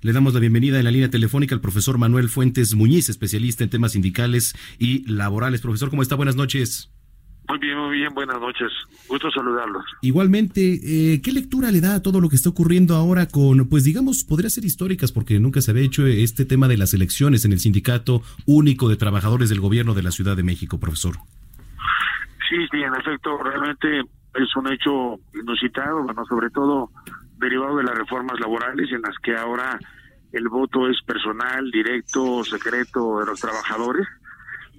Le damos la bienvenida en la línea telefónica al profesor Manuel Fuentes Muñiz, especialista en temas sindicales y laborales. Profesor, ¿cómo está? Buenas noches. Muy bien, muy bien, buenas noches. Gusto saludarlos. Igualmente, eh, ¿qué lectura le da a todo lo que está ocurriendo ahora con, pues digamos, podría ser históricas porque nunca se había hecho este tema de las elecciones en el Sindicato Único de Trabajadores del Gobierno de la Ciudad de México, profesor? Sí, sí, en efecto, realmente es un hecho inusitado, bueno, sobre todo derivado de las reformas laborales en las que ahora el voto es personal, directo, secreto de los trabajadores,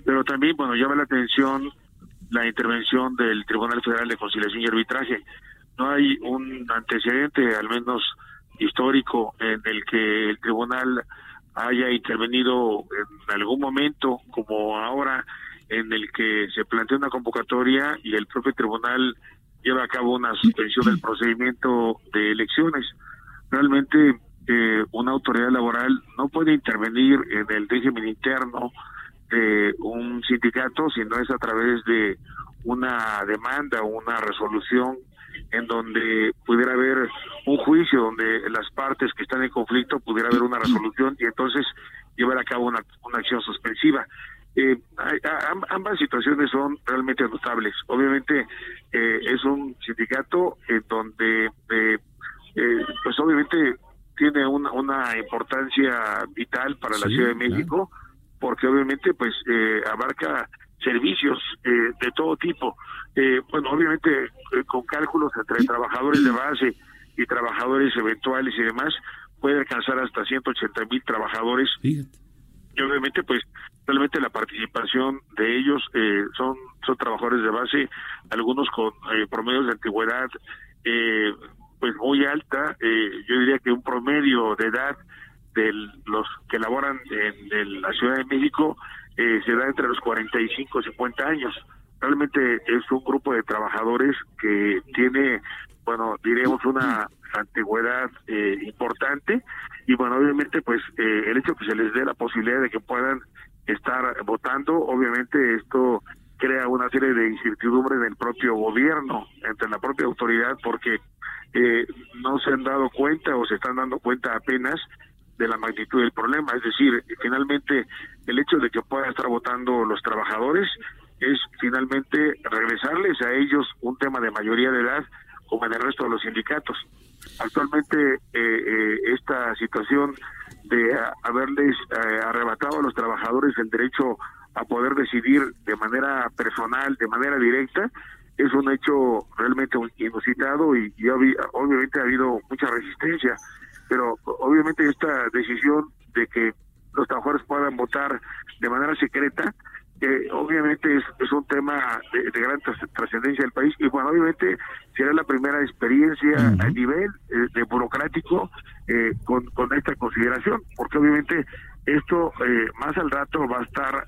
pero también, bueno, llama la atención la intervención del Tribunal Federal de Conciliación y Arbitraje. No hay un antecedente, al menos histórico, en el que el tribunal haya intervenido en algún momento, como ahora, en el que se plantea una convocatoria y el propio tribunal lleva a cabo una suspensión del procedimiento de elecciones. Realmente eh, una autoridad laboral no puede intervenir en el régimen interno de un sindicato si no es a través de una demanda o una resolución en donde pudiera haber un juicio donde las partes que están en conflicto pudiera haber una resolución y entonces llevar a cabo una, una acción suspensiva. Eh, ambas situaciones son realmente notables. Obviamente eh, es un sindicato en donde, eh, eh, pues obviamente tiene una, una importancia vital para la Ciudad de México, porque obviamente pues abarca servicios de todo tipo. bueno, obviamente con cálculos entre trabajadores de base y trabajadores eventuales y demás, puede alcanzar hasta 180 mil trabajadores. Y obviamente pues realmente la participación de ellos eh, son son trabajadores de base, algunos con eh, promedios de antigüedad eh, pues muy alta, yo diría que un promedio de edad de los que laboran en, la Ciudad de México se da entre los 45 y 50 años. Realmente es un grupo de trabajadores que tiene, bueno, diremos una antigüedad importante y bueno, obviamente pues el hecho que se les dé la posibilidad de que puedan estar votando. Obviamente esto crea una serie de incertidumbre en el propio gobierno, entre la propia autoridad, porque eh, no se han dado cuenta o se están dando cuenta apenas de la magnitud del problema. Es decir, finalmente el hecho de que puedan estar votando los trabajadores es finalmente regresarles a ellos un tema de mayoría de edad como en el resto de los sindicatos. Actualmente eh, eh, esta situación de haberles eh, arrebatado a los trabajadores el derecho a poder decidir de manera personal, de manera directa, es un hecho realmente inusitado y, obviamente ha habido mucha resistencia, pero obviamente esta decisión de que los trabajadores puedan votar de manera secreta obviamente es, es, un tema de, gran trascendencia del país y bueno, obviamente será la primera experiencia a nivel eh, de burocrático eh, con, con esta consideración, porque obviamente esto eh, más al rato va a estar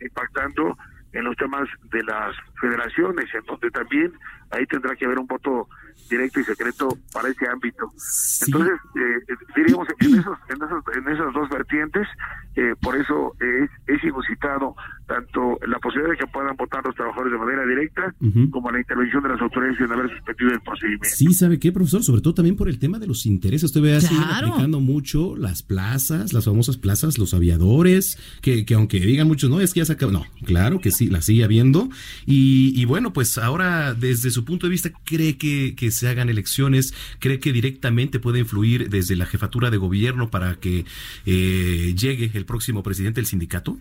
impactando en los temas de las federaciones, en donde también ahí tendrá que haber un voto directo y secreto para ese ámbito. Entonces, eh, diríamos, en, esos, en, esas dos vertientes, eh, por eso es, es, inusitado tanto la posibilidad de que puedan votar los trabajadores de manera directa como la intervención de las autoridades en haber suspendido el procedimiento. Sí, ¿sabe qué, profesor? Sobre todo también por el tema de los intereses. Usted ve así aplicando mucho las plazas, las famosas plazas, los aviadores, que, que aunque digan muchos, no, es que ya se acabó. No, claro que sí, la sigue habiendo. Y, y bueno, pues ahora, desde su punto de vista, ¿cree que, que se hagan elecciones? ¿Cree que directamente puede influir desde la jefatura de gobierno para que eh, llegue el próximo presidente del sindicato?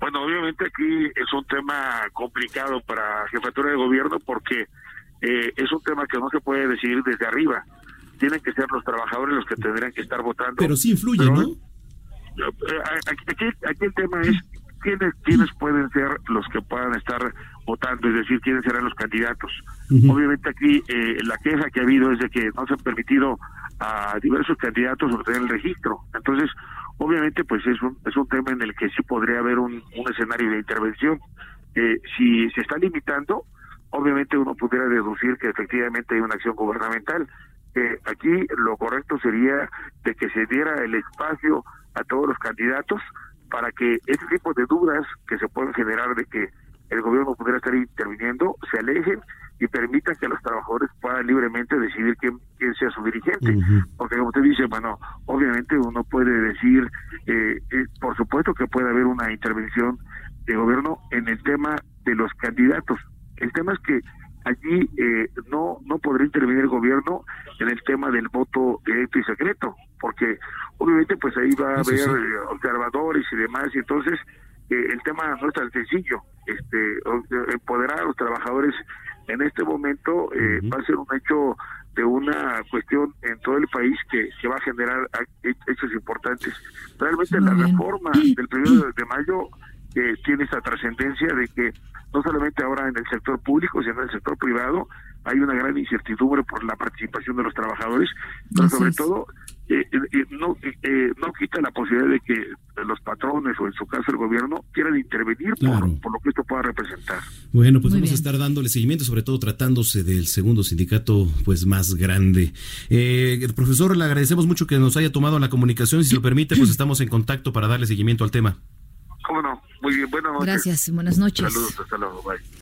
Bueno, obviamente aquí es un tema complicado para jefatura de gobierno porque eh, es un tema que no se puede decidir desde arriba. Tienen que ser los trabajadores los que tendrían que estar votando. Pero sí influye, ¿no? Eh, aquí, aquí, el tema es ¿quiénes, ¿quiénes pueden ser los que puedan estar votando? Es decir, ¿quiénes serán los candidatos? Obviamente aquí eh, la queja que ha habido es de que no se han permitido a diversos candidatos obtener el registro. Entonces, obviamente, pues es un, es un tema en el que sí podría haber un, un escenario de intervención. Eh, si se está limitando, obviamente uno pudiera deducir que efectivamente hay una acción gubernamental. Eh, aquí lo correcto sería de que se diera el espacio a todos los candidatos para que este tipo de dudas que se pueden generar de que el gobierno pudiera estar interviniendo se alejen y permitan que los trabajadores puedan libremente decidir quién, quién sea su dirigente. Porque como usted dice, bueno, obviamente uno puede decir, eh, eh, por supuesto que puede haber una intervención de gobierno en el tema de los candidatos. El tema es que allí eh, no no podrá intervenir el gobierno en el tema del voto directo y secreto, porque obviamente pues ahí va a haber eh, observadores y demás, y entonces eh, el tema no es tan sencillo. Este, empoderar a los trabajadores en este momento va a ser un hecho de una cuestión en todo el país que, que va a generar hechos importantes. Realmente la reforma del primero de mayo que tiene esa trascendencia de que no solamente ahora en el sector público, sino en el sector privado hay una gran incertidumbre por la participación de los trabajadores, pero sobre todo eh, eh, eh, no no quita la posibilidad de que los patrones o en su caso el gobierno quieran intervenir por, lo que esto pueda representar. Bueno, pues vamos a estar dándole seguimiento, sobre todo tratándose del segundo sindicato pues más grande. profesor, le agradecemos mucho que nos haya tomado la comunicación y si lo permite, pues estamos en contacto para darle seguimiento al tema. ¿Cómo no? Muy bien, buenas noches. Gracias, buenas noches. Saludos, hasta luego, bye.